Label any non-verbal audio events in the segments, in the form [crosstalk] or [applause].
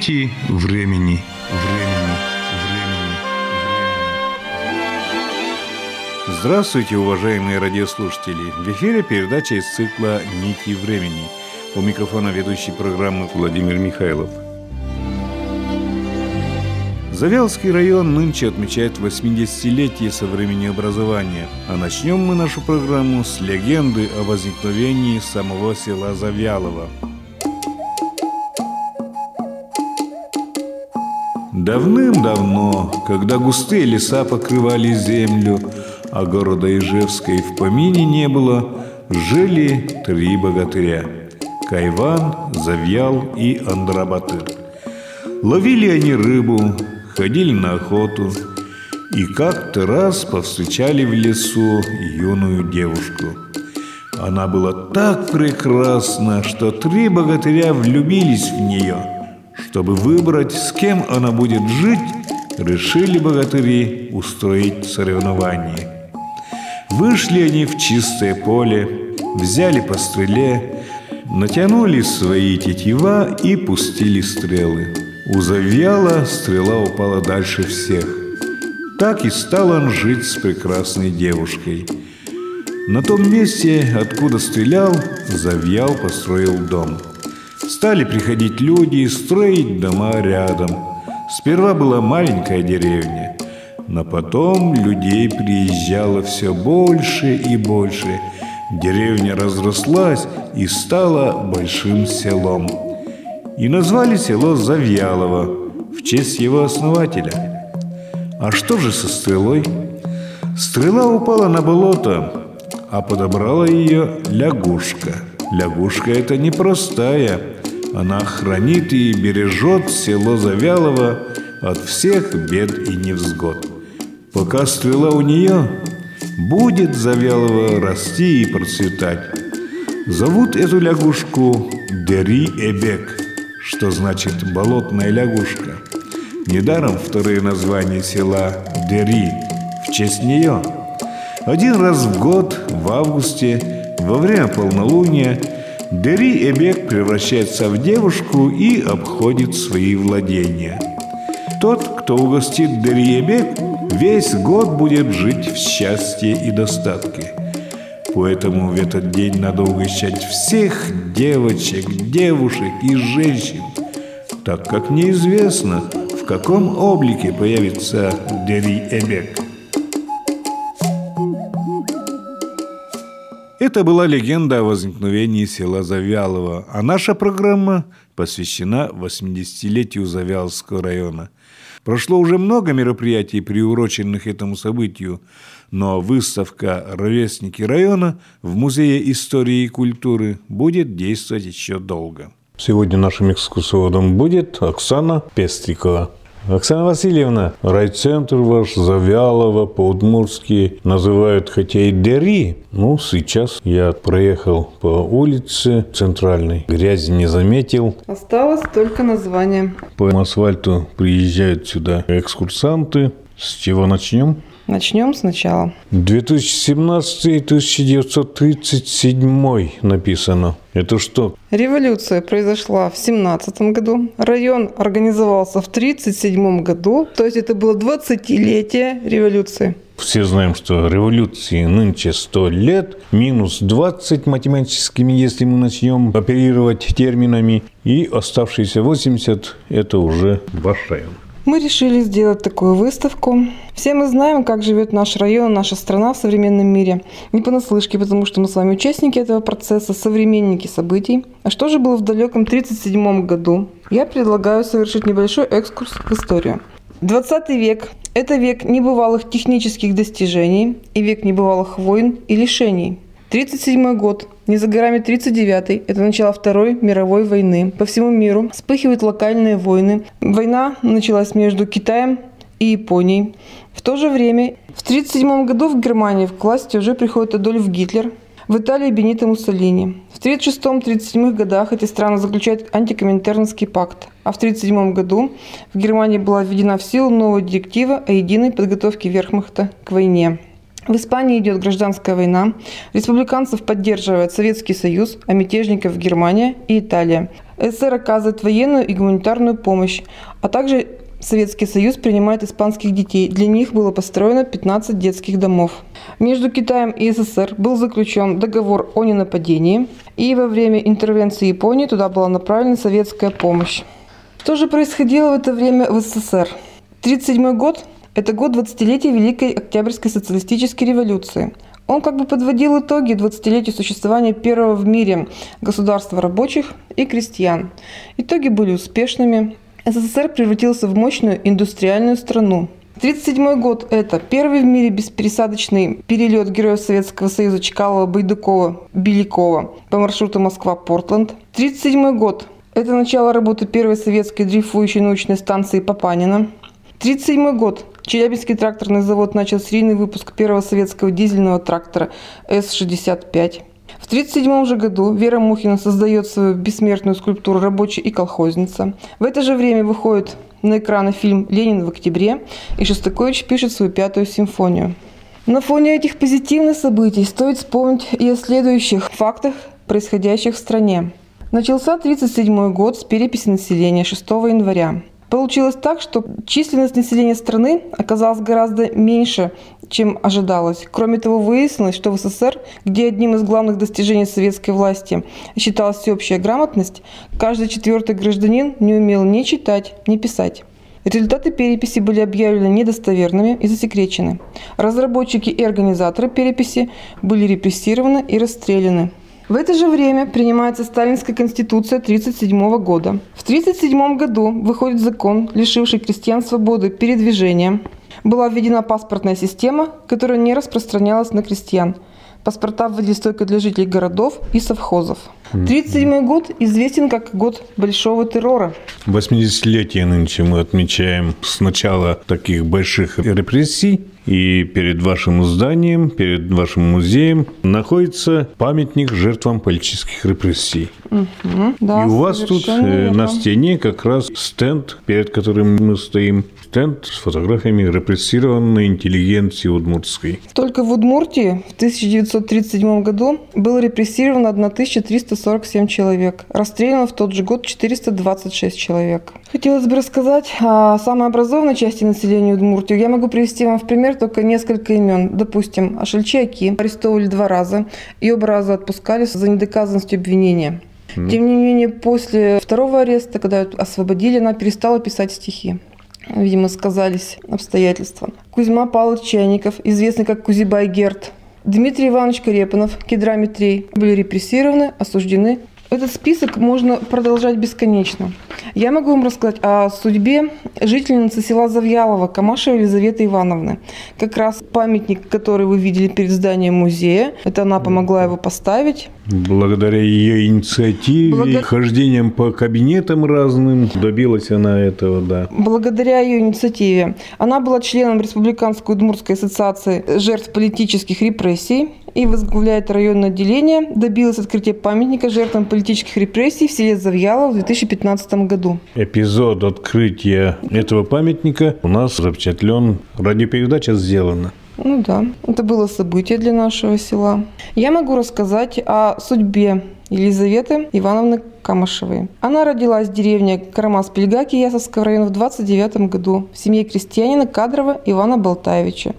Нити времени. Времени. Времени. Здравствуйте, уважаемые радиослушатели! В эфире передача из цикла «Нити времени». У микрофона ведущий программы Владимир Михайлов. Завялский район нынче отмечает 80-летие со времени образования. А начнем мы нашу программу с легенды о возникновении самого села Завьялово – Давным-давно, когда густые леса покрывали землю, а города Ижевска и в помине не было, жили три богатыря – Кайван, Завьял и Андрабатыр. Ловили они рыбу, ходили на охоту и как-то раз повстречали в лесу юную девушку. Она была так прекрасна, что три богатыря влюбились в нее – чтобы выбрать, с кем она будет жить, решили богатыри устроить соревнование. Вышли они в чистое поле, взяли по стреле, натянули свои тетива и пустили стрелы. У Завьяла стрела упала дальше всех. Так и стал он жить с прекрасной девушкой. На том месте, откуда стрелял, Завьял построил дом – Стали приходить люди и строить дома рядом. Сперва была маленькая деревня, но потом людей приезжало все больше и больше. Деревня разрослась и стала большим селом. И назвали село Завьялово в честь его основателя. А что же со стрелой? Стрела упала на болото, а подобрала ее лягушка. Лягушка это непростая, она хранит и бережет село Завялово от всех бед и невзгод. Пока стрела у нее, будет Завялово расти и процветать. Зовут эту лягушку Дери-Эбек, что значит «болотная лягушка». Недаром второе название села Дери в честь нее. Один раз в год, в августе, во время полнолуния, Дери Эбек превращается в девушку и обходит свои владения. Тот, кто угостит Дери Эбек, весь год будет жить в счастье и достатке. Поэтому в этот день надо угощать всех девочек, девушек и женщин, так как неизвестно, в каком облике появится Дери Эбек. Это была легенда о возникновении села Завялово, а наша программа посвящена 80-летию Завяловского района. Прошло уже много мероприятий, приуроченных этому событию, но выставка «Ровесники района» в Музее истории и культуры будет действовать еще долго. Сегодня нашим экскурсоводом будет Оксана Пестрикова. Оксана Васильевна, райцентр ваш Завялово по-удмурски называют хотя и Дери. Ну, сейчас я проехал по улице центральной, грязи не заметил. Осталось только название. По асфальту приезжают сюда экскурсанты. С чего начнем? Начнем сначала. 2017-1937 написано. Это что? Революция произошла в 17 году. Район организовался в 37 году. То есть это было 20-летие революции. Все знаем, что революции нынче 100 лет, минус 20 математическими, если мы начнем оперировать терминами, и оставшиеся 80 – это уже ваш район. Мы решили сделать такую выставку. Все мы знаем, как живет наш район, наша страна в современном мире. Не понаслышке, потому что мы с вами участники этого процесса, современники событий. А что же было в далеком 1937 году? Я предлагаю совершить небольшой экскурс в историю. 20 век – это век небывалых технических достижений и век небывалых войн и лишений – 37 год. Не за горами 39-й. Это начало Второй мировой войны. По всему миру вспыхивают локальные войны. Война началась между Китаем и Японией. В то же время в 1937 году в Германии в власти уже приходит Адольф Гитлер, в Италии Бенито Муссолини. В 1936-1937 годах эти страны заключают антикоминтернский пакт, а в 1937 году в Германии была введена в силу новая директива о единой подготовке верхмахта к войне. В Испании идет гражданская война. Республиканцев поддерживает Советский Союз, а мятежников Германия и Италия. СССР оказывает военную и гуманитарную помощь, а также Советский Союз принимает испанских детей. Для них было построено 15 детских домов. Между Китаем и СССР был заключен договор о ненападении, и во время интервенции Японии туда была направлена советская помощь. Что же происходило в это время в СССР? 1937 год – это год 20-летия Великой Октябрьской социалистической революции. Он как бы подводил итоги 20-летию существования первого в мире государства рабочих и крестьян. Итоги были успешными. СССР превратился в мощную индустриальную страну. 1937 год – это первый в мире беспересадочный перелет Героев Советского Союза Чкалова, Байдукова, Белякова по маршруту Москва-Портленд. 1937 год – это начало работы первой советской дрейфующей научной станции Папанина. 1937 год – Челябинский тракторный завод начал серийный выпуск первого советского дизельного трактора С-65. В 1937 же году Вера Мухина создает свою бессмертную скульптуру «Рабочий и колхозница». В это же время выходит на экраны фильм «Ленин в октябре», и Шостакович пишет свою пятую симфонию. На фоне этих позитивных событий стоит вспомнить и о следующих фактах, происходящих в стране. Начался 1937 год с переписи населения 6 января. Получилось так, что численность населения страны оказалась гораздо меньше, чем ожидалось. Кроме того, выяснилось, что в СССР, где одним из главных достижений советской власти считалась всеобщая грамотность, каждый четвертый гражданин не умел ни читать, ни писать. Результаты переписи были объявлены недостоверными и засекречены. Разработчики и организаторы переписи были репрессированы и расстреляны. В это же время принимается Сталинская конституция 1937 года. В 1937 году выходит закон, лишивший крестьян свободы передвижения. Была введена паспортная система, которая не распространялась на крестьян. Паспорта вводились только для жителей городов и совхозов. 1937 год известен как год Большого террора. 80-летие нынче мы отмечаем с начала таких больших репрессий. И перед вашим зданием, перед вашим музеем находится памятник жертвам политических репрессий. Угу, да, и у вас тут э, верно. на стене как раз стенд, перед которым мы стоим, стенд с фотографиями репрессированной интеллигенции удмуртской. Только в Удмуртии в 1937 году было репрессировано 1347 человек. Расстреляно в тот же год 426 человек. Хотелось бы рассказать о самой образованной части населения Удмуртии. Я могу привести вам в пример только несколько имен. Допустим, Ашельчаки арестовывали два раза и оба раза отпускали за недоказанностью обвинения. Тем не менее, после второго ареста, когда ее освободили, она перестала писать стихи. Видимо, сказались обстоятельства. Кузьма Павлович Чайников, известный как Кузибай Герт, Дмитрий Иванович Карепанов, Кедра-Митрей были репрессированы, осуждены. Этот список можно продолжать бесконечно. Я могу вам рассказать о судьбе жительницы села Завьялова, Камашева Елизаветы Ивановны. Как раз памятник, который вы видели перед зданием музея, это она помогла его поставить. Благодаря ее инициативе, Благо- хождением по кабинетам разным, добилась она этого, да. Благодаря ее инициативе. Она была членом Республиканской Удмуртской ассоциации жертв политических репрессий и возглавляет районное отделение. Добилась открытия памятника жертвам политических репрессий в селе Завьялово в 2015 году. Эпизод открытия этого памятника у нас запечатлен, радиопередача сделана. Ну да, это было событие для нашего села. Я могу рассказать о судьбе Елизаветы Ивановны Камышевой. Она родилась в деревне Карамас-Пельгаки Ясовского района в 29 году в семье крестьянина Кадрова Ивана Болтаевича.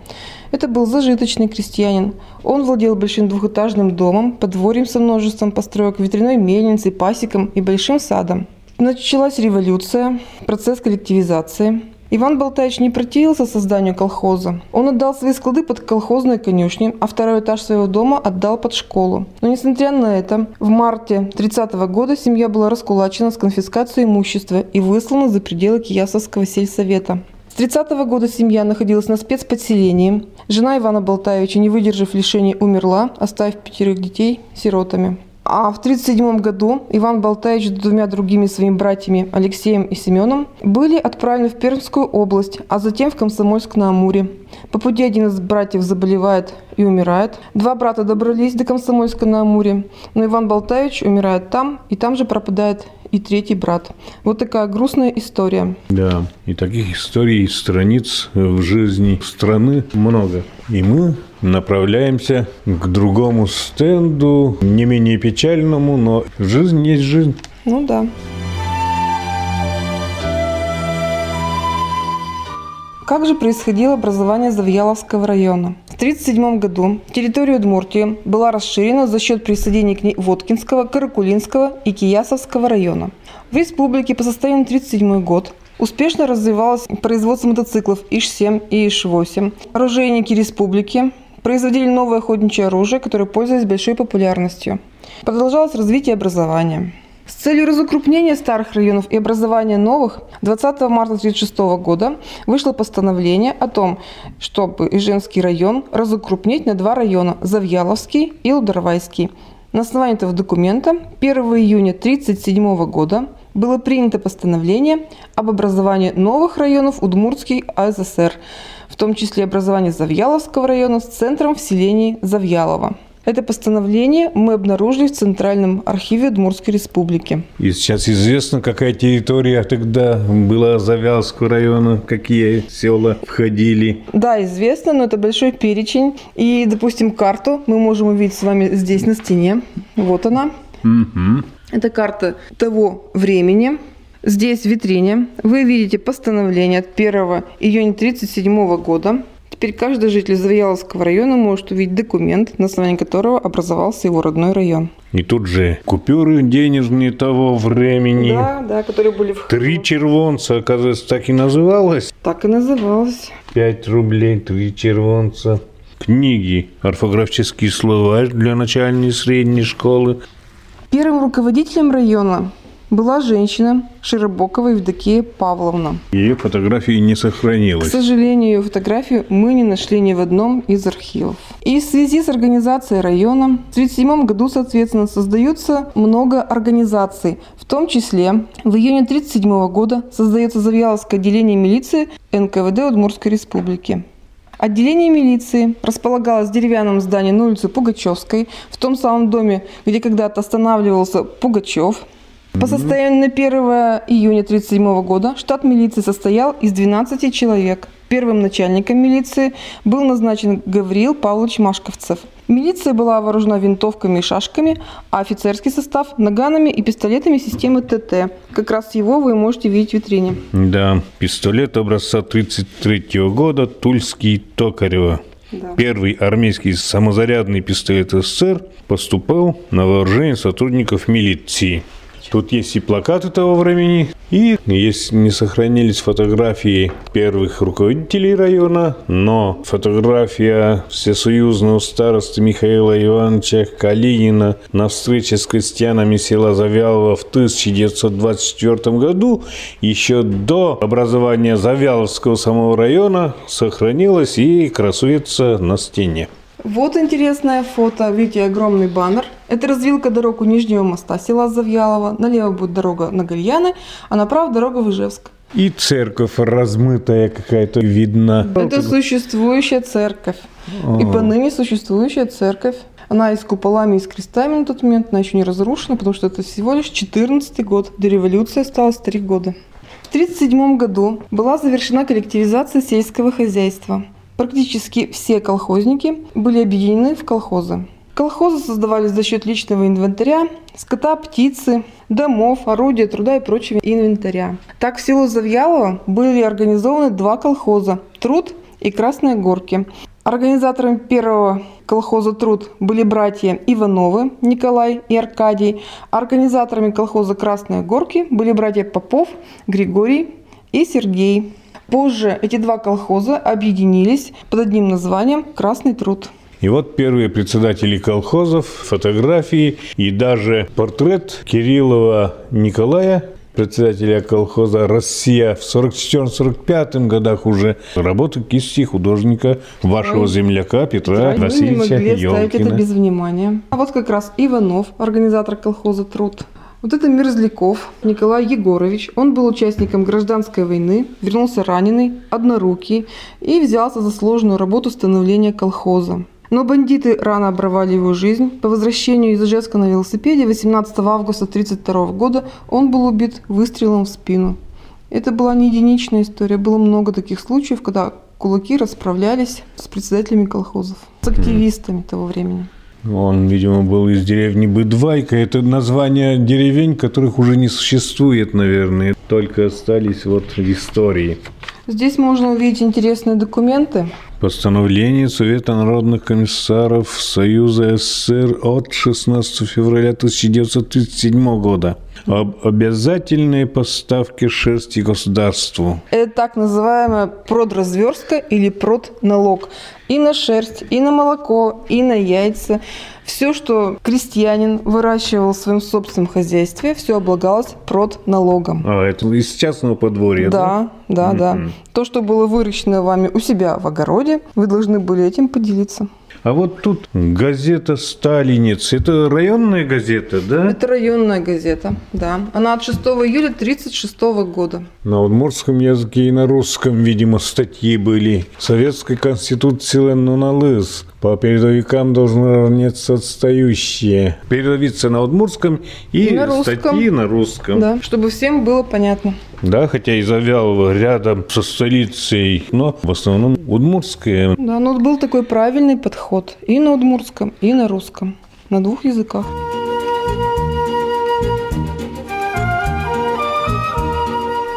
Это был зажиточный крестьянин. Он владел большим двухэтажным домом, подворьем со множеством построек, ветряной мельницей, пасеком и большим садом. Началась революция, процесс коллективизации. Иван Болтаевич не противился созданию колхоза. Он отдал свои склады под колхозные конюшни, а второй этаж своего дома отдал под школу. Но несмотря на это, в марте 30 года семья была раскулачена с конфискацией имущества и выслана за пределы Киясовского сельсовета. С 30 года семья находилась на спецподселении. Жена Ивана Болтаевича, не выдержав лишений, умерла, оставив пятерых детей сиротами. А в 1937 году Иван Болтаевич с двумя другими своими братьями Алексеем и Семеном были отправлены в Пермскую область, а затем в Комсомольск-на-Амуре. По пути один из братьев заболевает и умирает. Два брата добрались до Комсомольска-на-Амуре, но Иван Болтаевич умирает там, и там же пропадает и третий брат. Вот такая грустная история. Да, и таких историй, страниц в жизни страны много. И мы направляемся к другому стенду, не менее печальному, но жизнь есть жизнь. Ну да. Как же происходило образование Завьяловского района? В 1937 году территория Удмуртии была расширена за счет присоединения к ней Воткинского, Каракулинского и Киясовского района. В республике по состоянию на 1937 год успешно развивалось производство мотоциклов ИШ-7 и ИШ-8. Оружейники республики производили новое охотничье оружие, которое пользовалось большой популярностью. Продолжалось развитие образования. С целью разукрупнения старых районов и образования новых 20 марта 1936 года вышло постановление о том, чтобы Иженский район разукрупнить на два района – Завьяловский и Лудоровайский. На основании этого документа 1 июня 1937 года было принято постановление об образовании новых районов Удмуртской АССР, в том числе образование Завьяловского района с центром в селении Завьялово. Это постановление мы обнаружили в Центральном архиве Удмуртской республики. И сейчас известно, какая территория тогда была Завялского района, какие села входили. Да, известно, но это большой перечень. И, допустим, карту мы можем увидеть с вами здесь на стене. Вот она. Угу. Это карта того времени. Здесь в витрине вы видите постановление от 1 июня 1937 года Теперь каждый житель Завьяловского района может увидеть документ, на основании которого образовался его родной район. И тут же купюры денежные того времени. Да, да, которые были в Три червонца, оказывается, так и называлось. Так и называлось. Пять рублей, три червонца. Книги, орфографический словарь для начальной и средней школы. Первым руководителем района была женщина Широбокова Евдокия Павловна. Ее фотографии не К сохранилось. сожалению, ее фотографию мы не нашли ни в одном из архивов. И в связи с организацией района в 1937 году, соответственно, создаются много организаций. В том числе в июне 1937 года создается Завьяловское отделение милиции НКВД Удмуртской республики. Отделение милиции располагалось в деревянном здании на улице Пугачевской, в том самом доме, где когда-то останавливался Пугачев. По состоянию на 1 июня 1937 года штат милиции состоял из 12 человек. Первым начальником милиции был назначен Гавриил Павлович Машковцев. Милиция была вооружена винтовками и шашками, а офицерский состав – наганами и пистолетами системы ТТ. Как раз его вы можете видеть в витрине. Да, пистолет образца 1933 года Тульский Токарева. Да. Первый армейский самозарядный пистолет СССР поступал на вооружение сотрудников милиции. Тут есть и плакаты того времени, и есть не сохранились фотографии первых руководителей района, но фотография всесоюзного старосты Михаила Ивановича Калинина на встрече с крестьянами села Завялово в 1924 году, еще до образования Завяловского самого района, сохранилась и красуется на стене. Вот интересное фото. Видите, огромный баннер. Это развилка дорог у Нижнего моста села Завьялова. Налево будет дорога на Гальяны, а направо дорога в Ижевск. И церковь размытая какая-то видна. Это существующая церковь. И поныне существующая церковь. Она и с куполами, и с крестами на тот момент. Она еще не разрушена, потому что это всего лишь 14 год. До революции осталось 3 года. В 1937 году была завершена коллективизация сельского хозяйства. Практически все колхозники были объединены в колхозы. Колхозы создавались за счет личного инвентаря, скота, птицы, домов, орудия труда и прочего инвентаря. Так в селу Завьялово были организованы два колхоза – «Труд» и «Красные горки». Организаторами первого колхоза «Труд» были братья Ивановы Николай и Аркадий. Организаторами колхоза «Красные горки» были братья Попов, Григорий и Сергей. Позже эти два колхоза объединились под одним названием «Красный труд». И вот первые председатели колхозов, фотографии и даже портрет Кириллова Николая, председателя колхоза «Россия» в 44-45 годах уже работы кисти художника вашего земляка Петра Да, мы не Васильевича могли оставить это Ёлкина. без внимания. А вот как раз Иванов, организатор колхоза «Труд». Вот это Мерзляков Николай Егорович. Он был участником гражданской войны, вернулся раненый, однорукий и взялся за сложную работу становления колхоза. Но бандиты рано оборвали его жизнь. По возвращению из Ижевска на велосипеде 18 августа 1932 года он был убит выстрелом в спину. Это была не единичная история. Было много таких случаев, когда кулаки расправлялись с председателями колхозов, с активистами того времени. Он, видимо, был из деревни Быдвайка. Это название деревень, которых уже не существует, наверное, только остались вот в истории. Здесь можно увидеть интересные документы. Постановление Совета народных комиссаров Союза СССР от 16 февраля 1937 года об обязательной поставке шерсти государству. Это так называемая продразверстка или продналог. И на шерсть, и на молоко, и на яйца. Все, что крестьянин выращивал в своем собственном хозяйстве, все облагалось продналогом. А, это из частного подворья, да? Да, да, да. То, что было выращено вами у себя в огороде, вы должны были этим поделиться. А вот тут газета «Сталинец». Это районная газета, да? Это районная газета, да. Она от 6 июля 1936 года. На удмуртском языке и на русском, видимо, статьи были. Советской конституции налыз. По передовикам должны равняться отстающие. Передовица на удмуртском и, И на русском. статьи на русском. Да, чтобы всем было понятно. Да, хотя и завял рядом со столицей, но в основном удмуртская. Да, но был такой правильный подход и на удмуртском, и на русском. На двух языках.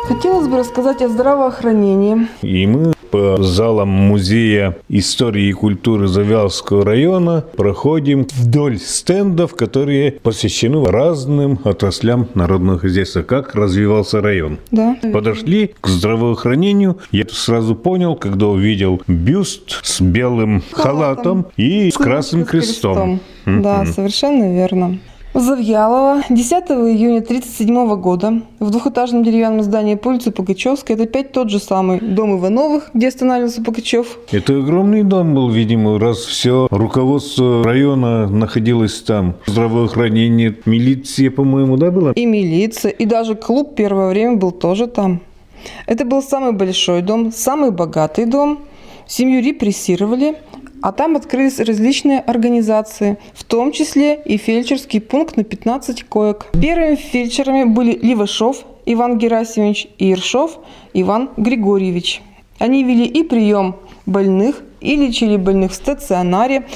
Хотелось бы рассказать о здравоохранении. И мы по залам Музея истории и культуры Завялского района проходим вдоль стендов, которые посвящены разным отраслям народного хозяйства, как развивался район. Да. Подошли к здравоохранению. Я сразу понял, когда увидел бюст с белым халатом, и с красным С крестом. Да, совершенно верно. В Завьялово 10 июня 1937 года в двухэтажном деревянном здании по улице Пугачевской, это опять тот же самый дом Ивановых, где останавливался Пугачев, Это огромный дом был, видимо, раз все руководство района находилось там. Здравоохранение, милиция, по-моему, да, была? и милиция, и даже клуб первое время был тоже там. Это был самый большой дом, самый богатый дом. Семью репрессировали, а там открылись различные организации, в том числе и фельдшерский пункт на 15 коек. Первыми фельдшерами были Левашов Иван Герасимович и Ершов Иван Григорьевич. Они вели и прием больных, и лечили больных в стационаре,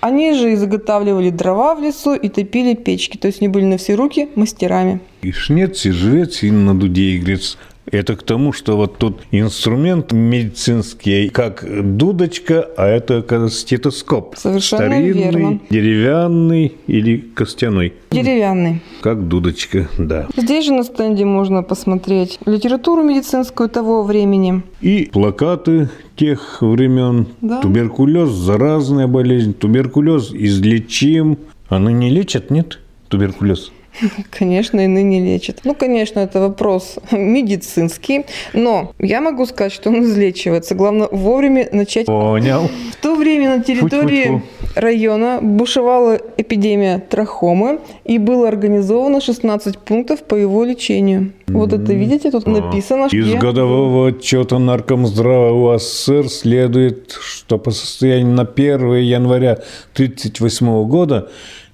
они же и заготавливали дрова в лесу и топили печки. То есть они были на все руки мастерами. И шнец, и жрец, и на дуде игрец. Это к тому, что вот тут инструмент медицинский, как дудочка, а это как стетоскоп. Совершенно Старинный, верно. деревянный или костяной. Деревянный. Как дудочка, да. Здесь же на стенде можно посмотреть литературу медицинскую того времени. И плакаты тех времен. Да. Туберкулез – заразная болезнь. Туберкулез излечим. Она не лечат, нет? Туберкулез. [laughs] Конечно, и ныне лечат. Ну, конечно, это вопрос [laughs] медицинский, но я могу сказать, что он излечивается. Главное вовремя начать. Понял. [laughs] В то время на территории Фу-фу-фу. района бушевала эпидемия трахомы и было организовано 16 пунктов по его лечению. Вот это видите, тут написано, Из где- годового отчета Наркомздрава УАССР следует, что по состоянию на 1 января 1938 года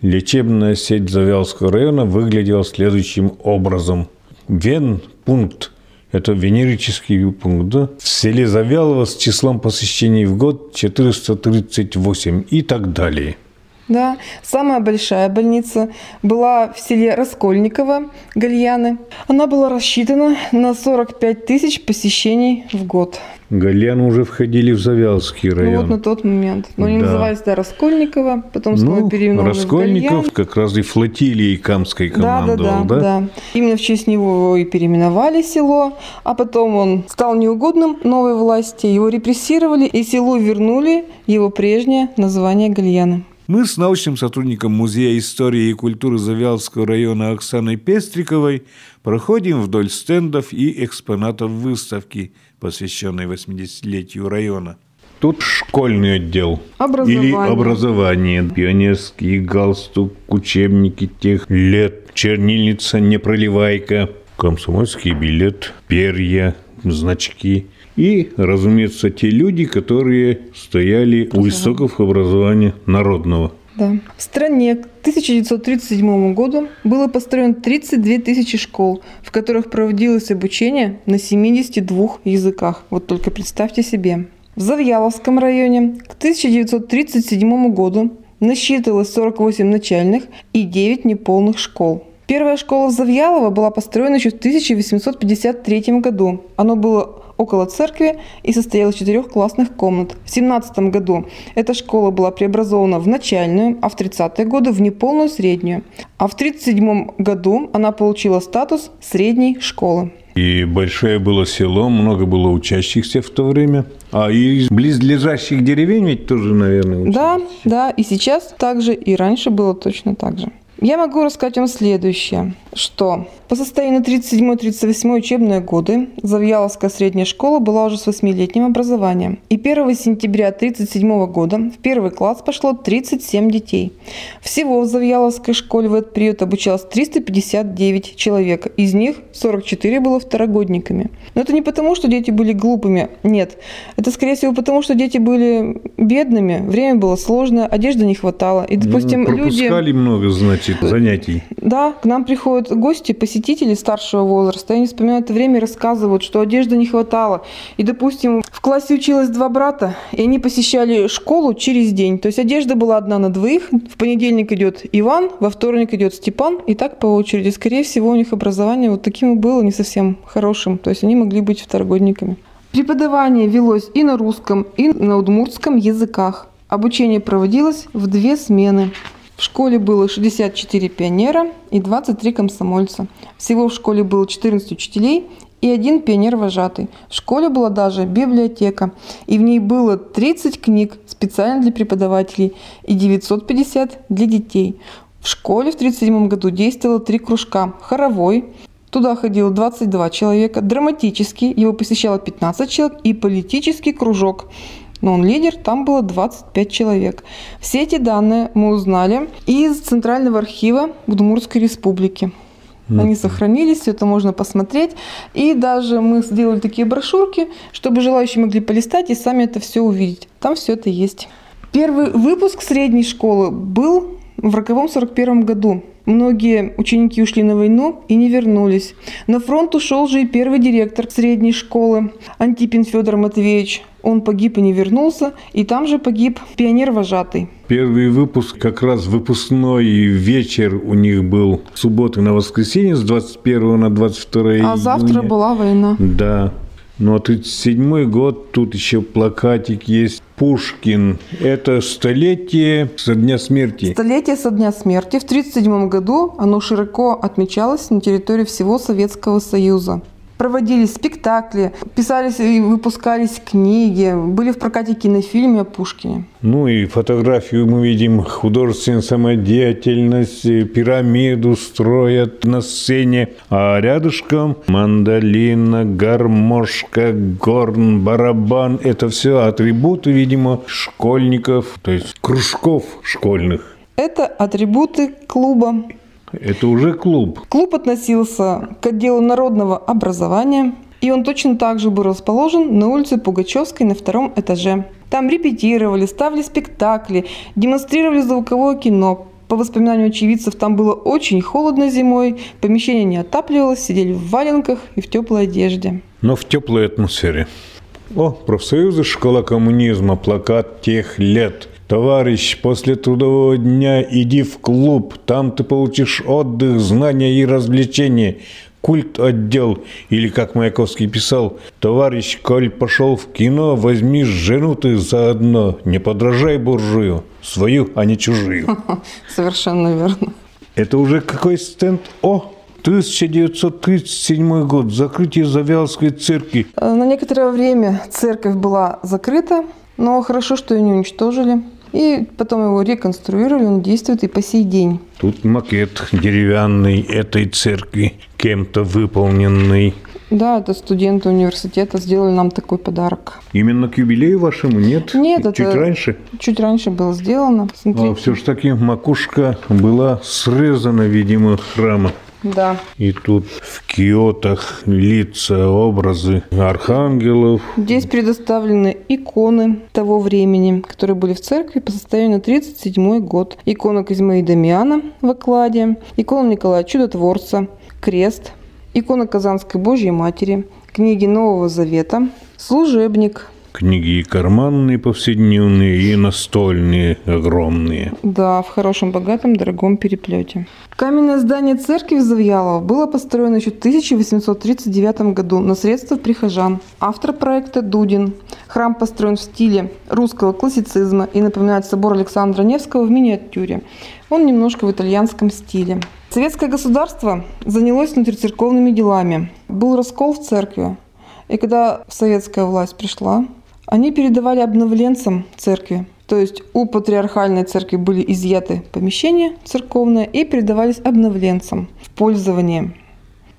лечебная сеть Завялского района выглядела следующим образом. Венпункт – это венерический пункт, да? В селе Завялово с числом посещений в год 438 и так далее. Да, самая большая больница была в селе Раскольниково, Гальяны. Она была рассчитана на 45 тысяч посещений в год. Гальяны уже входили в Завялский Ну район. вот на тот момент. Но они Да. назывались, да, Раскольниково, потом снова ну, переименовались в Раскольников как раз и флотилией Камской Да, да, командовал, да, да. Именно в честь него и переименовали село, а потом он стал неугодным новой власти, его репрессировали, и селу вернули его прежнее название Гальяны. Мы с научным сотрудником Музея истории и культуры Завялского района Оксаной Пестриковой проходим вдоль стендов и экспонатов выставки, посвященной 80-летию района. Тут школьный отдел. Образование. Или образование. Пионерский галстук, учебники тех лет, чернильница, непроливайка, комсомольский билет, перья, значки. И, разумеется, те люди, которые стояли у истоков образования народного. Да. В стране к 1937 году было построено 32 тысячи школ, в которых проводилось обучение на 72 языках. Вот только представьте себе. В Завьяловском районе к 1937 году насчитывалось 48 начальных и 9 неполных школ. Первая школа в Завьялово была построена еще в 1853 году. Оно было около церкви и состояла из четырех классных комнат. В 17 году эта школа была преобразована в начальную, а в 30-е годы в неполную среднюю. А в 37 году она получила статус средней школы. И большое было село, много было учащихся в то время. А из близлежащих деревень ведь тоже, наверное, учились. Да, да, и сейчас также, и раньше было точно так же. Я могу рассказать вам следующее, что по состоянию на 37-38 учебные годы Завьяловская средняя школа была уже с 8-летним образованием. И 1 сентября 1937 года в первый класс пошло 37 детей. Всего в Завьяловской школе в этот период обучалось 359 человек. Из них 44 было второгодниками. Но это не потому, что дети были глупыми. Нет. Это, скорее всего, потому, что дети были бедными. Время было сложное, одежды не хватало. И, допустим, ну, люди... пропускали много, значит, занятий. Да, к нам приходят гости, посетители старшего возраста, они вспоминают это время и рассказывают, что одежды не хватало. И, допустим, в классе училось два брата, и они посещали школу через день. То есть одежда была одна на двоих. В понедельник идет Иван, во вторник идет Степан, и так по очереди. Скорее всего, у них образование вот таким и было, не совсем хорошим. То есть они могли быть второгодниками. Преподавание велось и на русском, и на удмуртском языках. Обучение проводилось в две смены. В школе было 64 пионера и 23 комсомольца. Всего в школе было 14 учителей и один пионер-вожатый. В школе была даже библиотека, и в ней было 30 книг специально для преподавателей и 950 для детей. В школе в 1937 году действовало три кружка. Хоровой, Туда ходило 22 человека, драматический, его посещало 15 человек, и политический кружок но он лидер, там было 25 человек. Все эти данные мы узнали из Центрального архива Удмуртской республики. Они сохранились, все это можно посмотреть. И даже мы сделали такие брошюрки, чтобы желающие могли полистать и сами это все увидеть. Там все это есть. Первый выпуск средней школы был в роковом 41 году. Многие ученики ушли на войну и не вернулись. На фронт ушел же и первый директор средней школы Антипин Федор Матвеевич. Он погиб и не вернулся, и там же погиб пионер-вожатый. Первый выпуск, как раз выпускной вечер у них был субботы на воскресенье с 21 на 22 А июня. завтра была война. Да. Ну, а 37 год, тут еще плакатик есть. Пушкин. Это столетие со дня смерти. Столетие со дня смерти. В 1937 году оно широко отмечалось на территории всего Советского Союза. Проводились спектакли, писались и выпускались книги, были в прокате кинофильмы о Пушкине. Ну и фотографию мы видим, художественную самодеятельность, пирамиду строят на сцене, а рядышком мандолина, гармошка, горн, барабан. Это все атрибуты, видимо, школьников, то есть кружков школьных. Это атрибуты клуба. Это уже клуб. Клуб относился к отделу народного образования, и он точно так же был расположен на улице Пугачевской на втором этаже. Там репетировали, ставили спектакли, демонстрировали звуковое кино. По воспоминаниям очевидцев, там было очень холодно зимой, помещение не отапливалось, сидели в валенках и в теплой одежде. Но в теплой атмосфере. О, профсоюзы, школа коммунизма, плакат тех лет – Товарищ, после трудового дня иди в клуб, там ты получишь отдых, знания и развлечения. Культ отдел, или как Маяковский писал, товарищ, коль пошел в кино, возьми жену ты заодно, не подражай буржую, свою, а не чужую. [laughs] Совершенно верно. Это уже какой стенд? О, 1937 год, закрытие Завялской церкви. Э, На некоторое время церковь была закрыта, но хорошо, что ее не уничтожили. И потом его реконструировали, он действует и по сей день. Тут макет деревянный этой церкви, кем-то выполненный. Да, это студенты университета сделали нам такой подарок. Именно к юбилею вашему нет? Нет, Чуть это раньше? Чуть раньше было сделано. А Смотрите. все же таки макушка была срезана, видимо, храма. Да. И тут в киотах лица, образы архангелов. Здесь предоставлены иконы того времени, которые были в церкви по состоянию на 37 год. Икона Козьмы и Дамиана в окладе, икона Николая Чудотворца, крест, икона Казанской Божьей Матери, книги Нового Завета, служебник, Книги и карманные повседневные, и настольные огромные. Да, в хорошем, богатом, дорогом переплете. Каменное здание церкви в Завьялово было построено еще в 1839 году на средства прихожан. Автор проекта Дудин. Храм построен в стиле русского классицизма и напоминает собор Александра Невского в миниатюре. Он немножко в итальянском стиле. Советское государство занялось внутрицерковными делами. Был раскол в церкви. И когда советская власть пришла, они передавали обновленцам церкви. То есть у патриархальной церкви были изъяты помещения церковные и передавались обновленцам в пользование.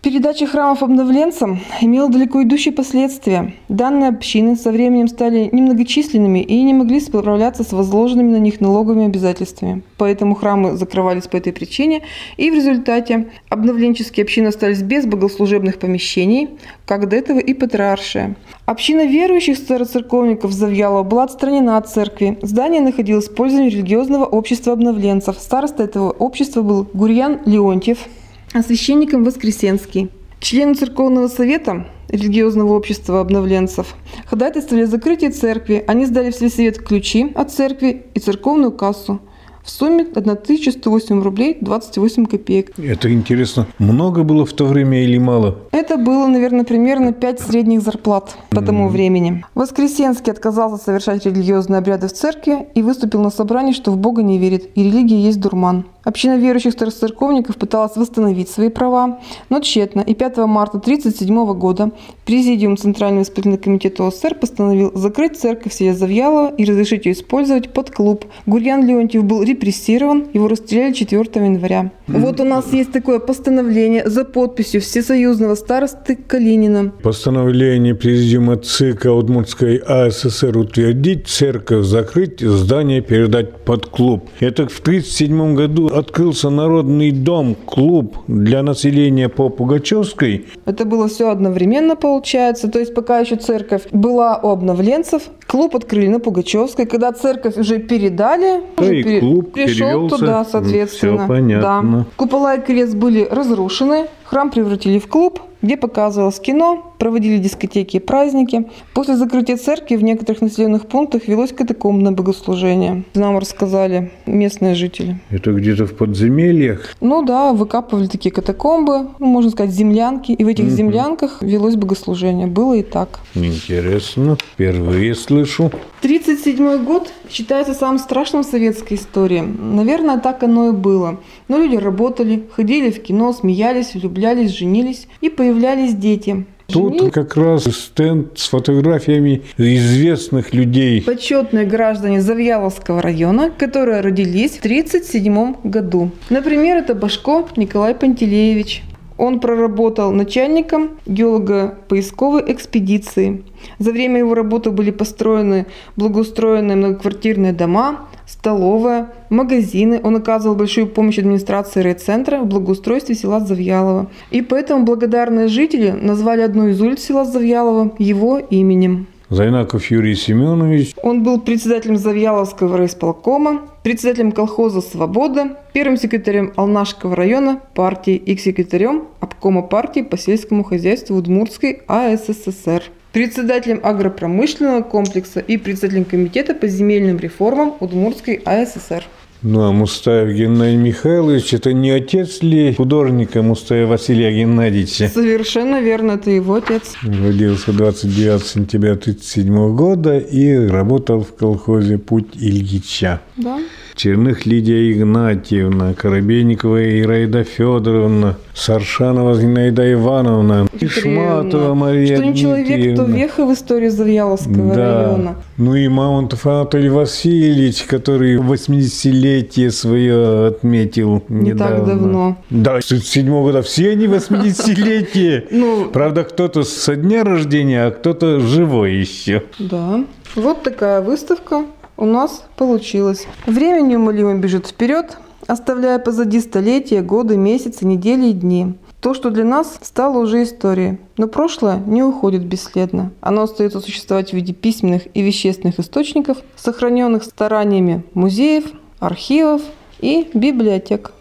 Передача храмов обновленцам имела далеко идущие последствия. Данные общины со временем стали немногочисленными и не могли справляться с возложенными на них налоговыми обязательствами. Поэтому храмы закрывались по этой причине, и в результате обновленческие общины остались без богослужебных помещений, как до этого и патриаршия. Община верующих староцерковников Завьялова была отстранена от церкви. Здание находилось в пользовании религиозного общества обновленцев. Староста этого общества был Гурьян Леонтьев, а священником Воскресенский. Члены церковного совета религиозного общества обновленцев ходатайствовали закрытие церкви. Они сдали в сельсовет ключи от церкви и церковную кассу – в сумме 1108 рублей 28 копеек. Это интересно. Много было в то время или мало? Это было, наверное, примерно 5 средних зарплат по тому mm-hmm. времени. Воскресенский отказался совершать религиозные обряды в церкви и выступил на собрании, что в Бога не верит, и религия есть дурман. Община верующих староцерковников пыталась восстановить свои права, но тщетно. И 5 марта 1937 года Президиум Центрального исполнительного комитета ОССР постановил закрыть церковь селе Завьялова и разрешить ее использовать под клуб. Гурьян Леонтьев был репрессирован, его расстреляли 4 января. Mm-hmm. Вот у нас есть такое постановление за подписью Всесоюзного старосты Калинина. Постановление Президиума ЦИК Удмуртской АССР утвердить церковь, закрыть, здание передать под клуб. Это в 1937 году открылся народный дом, клуб для населения по Пугачевской. Это было все одновременно, получается. То есть пока еще церковь была у обновленцев, клуб открыли на Пугачевской. Когда церковь уже передали, да уже и пере... клуб пришел туда, соответственно. Все понятно. Да. Купола и крест были разрушены, храм превратили в клуб, где показывалось кино, проводили дискотеки и праздники. После закрытия церкви в некоторых населенных пунктах велось катакомбное богослужение. Нам рассказали местные жители. Это где-то в подземельях? Ну да, выкапывали такие катакомбы, ну, можно сказать, землянки. И в этих угу. землянках велось богослужение. Было и так. Интересно. Впервые слышу. 1937 год считается самым страшным в советской истории. Наверное, так оно и было. Но люди работали, ходили в кино, смеялись, влюблялись, женились и появлялись дети. Тут как раз стенд с фотографиями известных людей. Почетные граждане Завьяловского района, которые родились в 1937 году. Например, это Башко Николай Пантелеевич. Он проработал начальником геолого-поисковой экспедиции. За время его работы были построены благоустроенные многоквартирные дома, столовая, магазины. Он оказывал большую помощь администрации райцентра в благоустройстве села Завьялово. И поэтому благодарные жители назвали одну из улиц села Завьялово его именем. Зайнаков Юрий Семенович. Он был председателем Завьяловского райисполкома, председателем колхоза «Свобода», первым секретарем Алнашского района партии и секретарем обкома партии по сельскому хозяйству Удмуртской АССР председателем агропромышленного комплекса и председателем комитета по земельным реформам Удмуртской АССР. Ну, а Мустаев Геннадий Михайлович, это не отец ли художника Мустаева Василия Геннадьевича? Совершенно верно, это его отец. Родился 29 сентября 1937 года и работал в колхозе «Путь Ильича». Да. Черных Лидия Игнатьевна, Коробейникова Ираида Федоровна, Саршанова Зинаида Ивановна, Шматова Мария Что не человек, то веха в истории Завьяловского да. района. Ну и Мамонтов Анатолий Васильевич, который 80-летие свое отметил не недавно. так давно. Да, с 7 года все они 80-летие. [laughs] Ну, Правда, кто-то со дня рождения, а кто-то живой еще. Да. Вот такая выставка у нас получилось. Время неумолимо бежит вперед, оставляя позади столетия, годы, месяцы, недели и дни. То, что для нас стало уже историей. Но прошлое не уходит бесследно. Оно остается существовать в виде письменных и вещественных источников, сохраненных стараниями музеев, архивов и библиотек.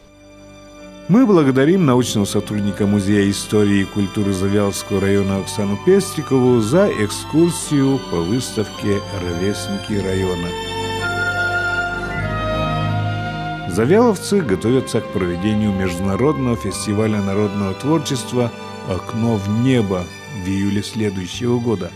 Мы благодарим научного сотрудника Музея истории и культуры Завьяловского района Оксану Пестрикову за экскурсию по выставке «Ровесники района». Завяловцы готовятся к проведению Международного фестиваля народного творчества «Окно в небо» в июле следующего года.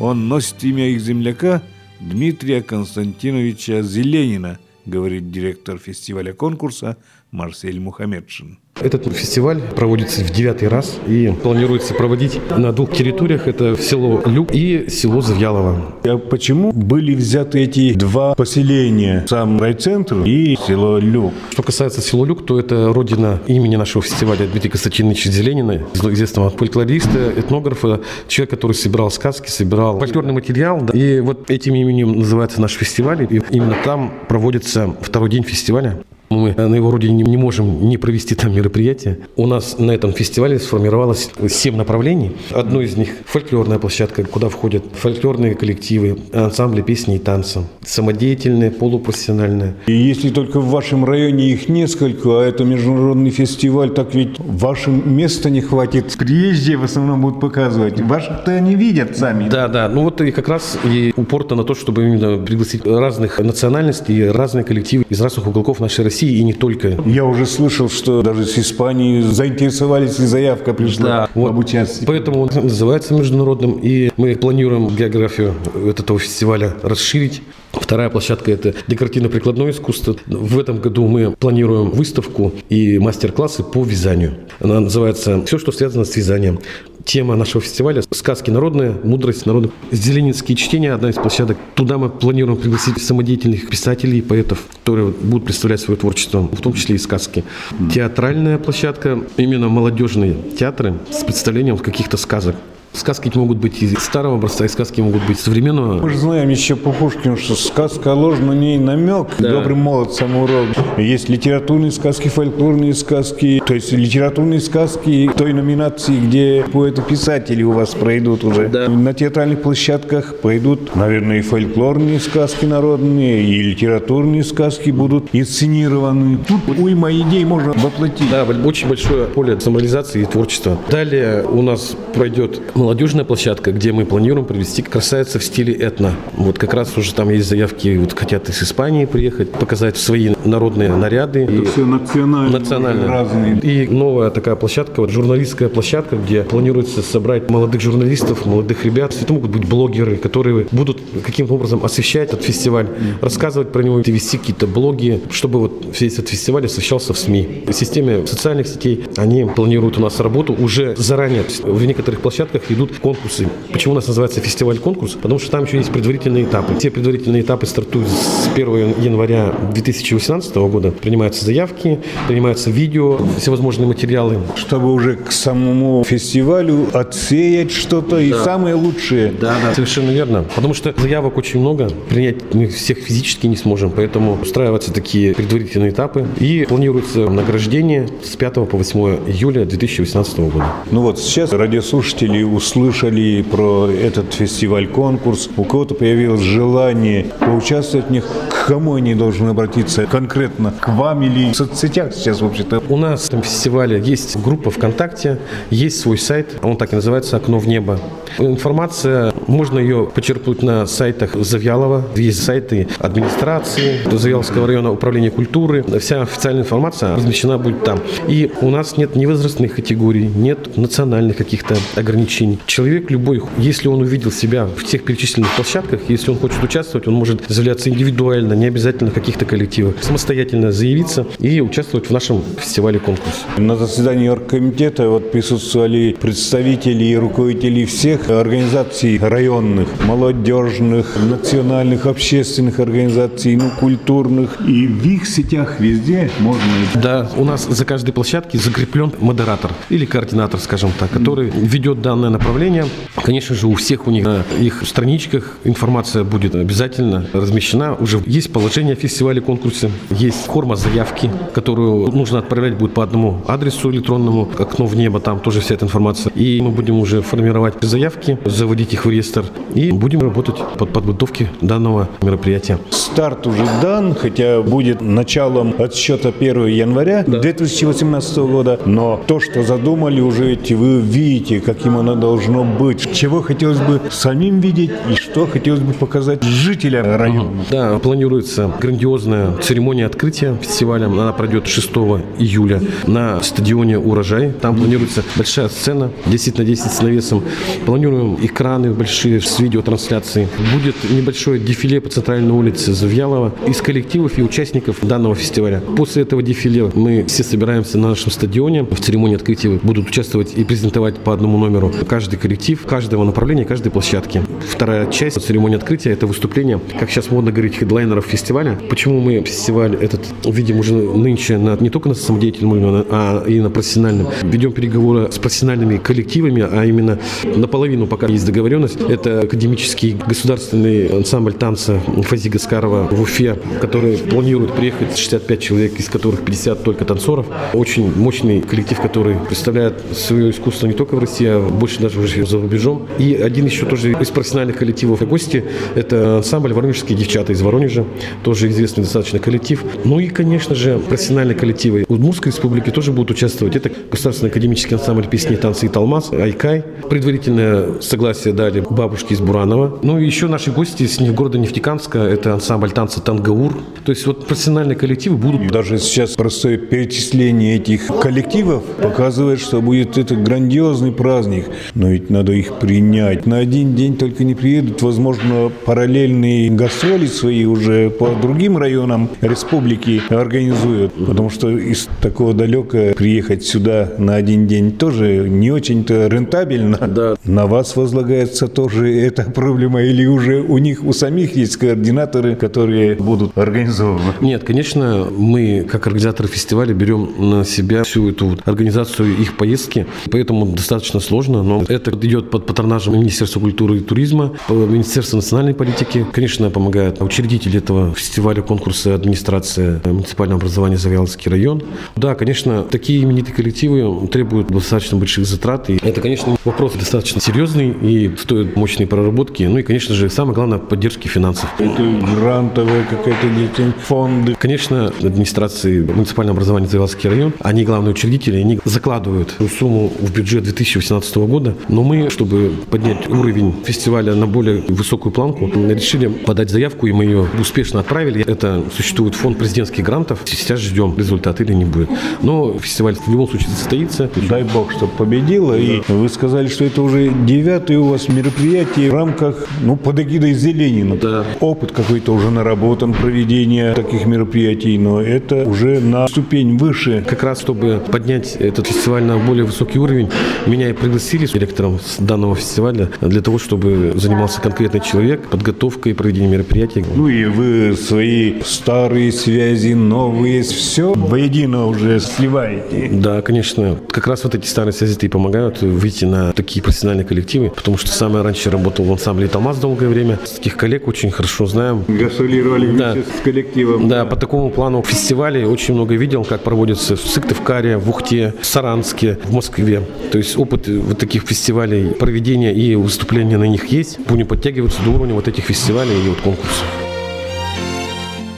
Он носит имя их земляка Дмитрия Константиновича Зеленина, говорит директор фестиваля конкурса Марсель Мухамедшин. Этот фестиваль проводится в девятый раз и планируется проводить на двух территориях. Это село Люк и село Завьялово. А почему были взяты эти два поселения? Сам райцентр и село Люк. Что касается села Люк, то это родина имени нашего фестиваля Дмитрия Константиновича Зеленина, известного фольклориста, этнографа, человек, который собирал сказки, собирал фольклорный материал. И вот этим именем называется наш фестиваль. И именно там проводится второй день фестиваля. Мы на его родине не можем не провести там мероприятие. У нас на этом фестивале сформировалось семь направлений. Одно из них – фольклорная площадка, куда входят фольклорные коллективы, ансамбли песни и танца, самодеятельные, полупрофессиональные. И если только в вашем районе их несколько, а это международный фестиваль, так ведь вашим места не хватит. Приезжие в основном будут показывать. Ваших-то они видят сами. Да, да. Ну вот и как раз и упор на то, чтобы именно пригласить разных национальностей, разные коллективы из разных уголков нашей России России и не только. Я уже слышал, что даже с Испании заинтересовались и заявка пришла да, вот, об участии. Поэтому он называется международным, и мы планируем географию этого фестиваля расширить. Вторая площадка – это декоративно-прикладное искусство. В этом году мы планируем выставку и мастер-классы по вязанию. Она называется «Все, что связано с вязанием». Тема нашего фестиваля – сказки народные, мудрость народная. Зеленинские чтения – одна из площадок. Туда мы планируем пригласить самодеятельных писателей и поэтов, которые будут представлять свое творчество, в том числе и сказки. Театральная площадка – именно молодежные театры с представлением каких-то сказок. Сказки могут быть из старого образца, и сказки могут быть современного. Мы же знаем еще по Пушкину, что сказка ложь, на ней намек, да. добрый молод самоурок. Есть литературные сказки, фольклорные сказки, то есть литературные сказки той номинации, где поэты-писатели у вас пройдут уже. Да. На театральных площадках пройдут, наверное, и фольклорные сказки народные, и литературные сказки будут инсценированы. Тут уйма идей можно воплотить. Да, очень большое поле самореализации и творчества. Далее у нас пройдет молодежная площадка, где мы планируем провести красавица в стиле этно. Вот как раз уже там есть заявки, вот хотят из Испании приехать, показать свои народные наряды. Это и все национальные, национальные. разные. И новая такая площадка, вот журналистская площадка, где планируется собрать молодых журналистов, молодых ребят. Это могут быть блогеры, которые будут каким-то образом освещать этот фестиваль, рассказывать про него, вести какие-то блоги, чтобы вот весь этот фестиваль освещался в СМИ. В системе социальных сетей они планируют у нас работу уже заранее. В некоторых площадках идут конкурсы. Почему у нас называется фестиваль-конкурс? Потому что там еще есть предварительные этапы. Те предварительные этапы стартуют с 1 января 2018 года. Принимаются заявки, принимаются видео, всевозможные материалы. Чтобы уже к самому фестивалю отсеять что-то да. и самое лучшее. Да, да, совершенно верно. Потому что заявок очень много. Принять мы всех физически не сможем. Поэтому устраиваются такие предварительные этапы. И планируется награждение с 5 по 8 июля 2018 года. Ну вот сейчас радиослушатели услышали про этот фестиваль-конкурс, у кого-то появилось желание поучаствовать в них, к кому они должны обратиться конкретно? К вам или в соцсетях сейчас вообще-то? У нас на фестивале есть группа ВКонтакте, есть свой сайт, он так и называется «Окно в небо». Информация, можно ее почерпнуть на сайтах Завьялова, есть сайты администрации, Завьяловского района управления культуры. Вся официальная информация размещена будет там. И у нас нет ни возрастных категорий, нет национальных каких-то ограничений очень. Человек любой, если он увидел себя в тех перечисленных площадках, если он хочет участвовать, он может заявляться индивидуально, не обязательно в каких-то коллективах, самостоятельно заявиться и участвовать в нашем фестивале-конкурсе. На заседании оргкомитета вот присутствовали представители и руководители всех организаций районных, молодежных, национальных, общественных организаций, ну, культурных. И в их сетях везде можно... Да, у нас за каждой площадкой закреплен модератор или координатор, скажем так, который ведет данное направления. Конечно же, у всех у них на их страничках информация будет обязательно размещена. Уже есть положение о фестивале, конкурсе, есть форма заявки, которую нужно отправлять будет по одному адресу электронному, окно в небо, там тоже вся эта информация. И мы будем уже формировать заявки, заводить их в реестр и будем работать под подготовки данного мероприятия. Старт уже дан, хотя будет началом отсчета 1 января да. 2018 года, но то, что задумали уже, вы видите, каким оно должно быть, чего хотелось бы самим видеть и что хотелось бы показать жителям района. Да, планируется грандиозная церемония открытия фестиваля. Она пройдет 6 июля на стадионе «Урожай». Там планируется большая сцена, 10 на 10 с навесом. Планируем экраны большие с видеотрансляцией. Будет небольшое дефиле по центральной улице Завьялова из коллективов и участников данного фестиваля. После этого дефиле мы все собираемся на нашем стадионе. В церемонии открытия будут участвовать и презентовать по одному номеру каждый коллектив, каждого направления, каждой площадки. Вторая часть церемонии открытия – это выступление, как сейчас модно говорить, хедлайнеров фестиваля. Почему мы фестиваль этот видим уже нынче на, не только на самодеятельном уровне, а и на профессиональном. Ведем переговоры с профессиональными коллективами, а именно наполовину пока есть договоренность. Это академический государственный ансамбль танца Фази Гаскарова в Уфе, который планирует приехать 65 человек, из которых 50 только танцоров. Очень мощный коллектив, который представляет свое искусство не только в России, а больше даже уже за рубежом. И один еще тоже из профессиональных коллективов гости – это ансамбль «Воронежские девчата» из Воронежа, тоже известный достаточно коллектив. Ну и, конечно же, профессиональные коллективы. Удмуртской республики тоже будут участвовать. Это Государственный академический ансамбль песни, танцы и талмаз, Айкай. Предварительное согласие дали бабушки из Буранова. Ну и еще наши гости из города Нефтекамска – это ансамбль танца «Тангаур». То есть вот профессиональные коллективы будут. Даже сейчас простое перечисление этих коллективов показывает, что будет это грандиозный праздник. Но ведь надо их принять. На один день только не приедут, возможно, параллельные гастроли свои уже по другим районам республики организуют. Потому что из такого далека приехать сюда на один день тоже не очень-то рентабельно. Да. На вас возлагается тоже эта проблема или уже у них у самих есть координаторы, которые будут организовывать? Нет, конечно, мы как организаторы фестиваля берем на себя всю эту вот организацию их поездки, поэтому достаточно сложно, но это идет под патронажем Министерства культуры и туризма, Министерства национальной политики. Конечно, помогает учредитель этого фестиваля, конкурса администрация муниципального образования Завьяловский район. Да, конечно, такие именитые коллективы требуют достаточно больших затрат. И это, конечно, вопрос достаточно серьезный и стоит мощной проработки. Ну и, конечно же, самое главное, поддержки финансов. Это грантовая какая-то деятельность, фонды. Конечно, администрации муниципального образования Завьяловский район, они главные учредители, они закладывают сумму в бюджет 2018 года. Но мы, чтобы поднять уровень фестиваля на более высокую планку, решили подать заявку, и мы ее успешно отправили. Это существует фонд президентских грантов. Сейчас ждем результат или не будет. Но фестиваль в любом случае состоится. Дай бог, чтобы победила. И вы сказали, что это уже девятое у вас мероприятие в рамках, ну, под эгидой Зеленина. Да. Опыт какой-то уже наработан проведения таких мероприятий, но это уже на ступень выше. Как раз, чтобы поднять этот фестиваль на более высокий уровень, меня и пригласили директором данного фестиваля для того, чтобы занимался конкретный человек подготовкой и проведением мероприятий. Ну и вы свои старые связи, новые, все воедино уже сливаете. Да, конечно. Как раз вот эти старые связи-то и помогают выйти на такие профессиональные коллективы, потому что сам я раньше работал в ансамбле «Томас» долгое время. С таких коллег очень хорошо знаем. Гастролировали да. с коллективом. Да, да, по такому плану фестивалей очень много видел, как проводится в Сыктывкаре, в Ухте, в Саранске, в Москве. То есть опыт вот таких фестивалей, проведения и выступления на них есть. Будем подтягиваться до уровня вот этих фестивалей и вот конкурсов.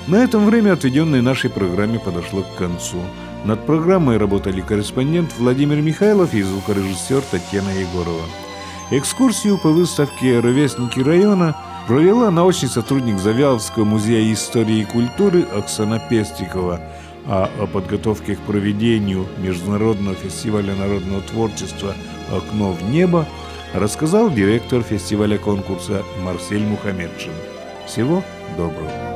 На этом время, отведенное нашей программе, подошло к концу. Над программой работали корреспондент Владимир Михайлов и звукорежиссер Татьяна Егорова. Экскурсию по выставке «Ровесники района» провела научный сотрудник Завьяловского музея истории и культуры Оксана Пестрикова, а о подготовке к проведению Международного фестиваля народного творчества «Окно в небо» рассказал директор фестиваля конкурса Марсель Мухаммедшин. Всего доброго!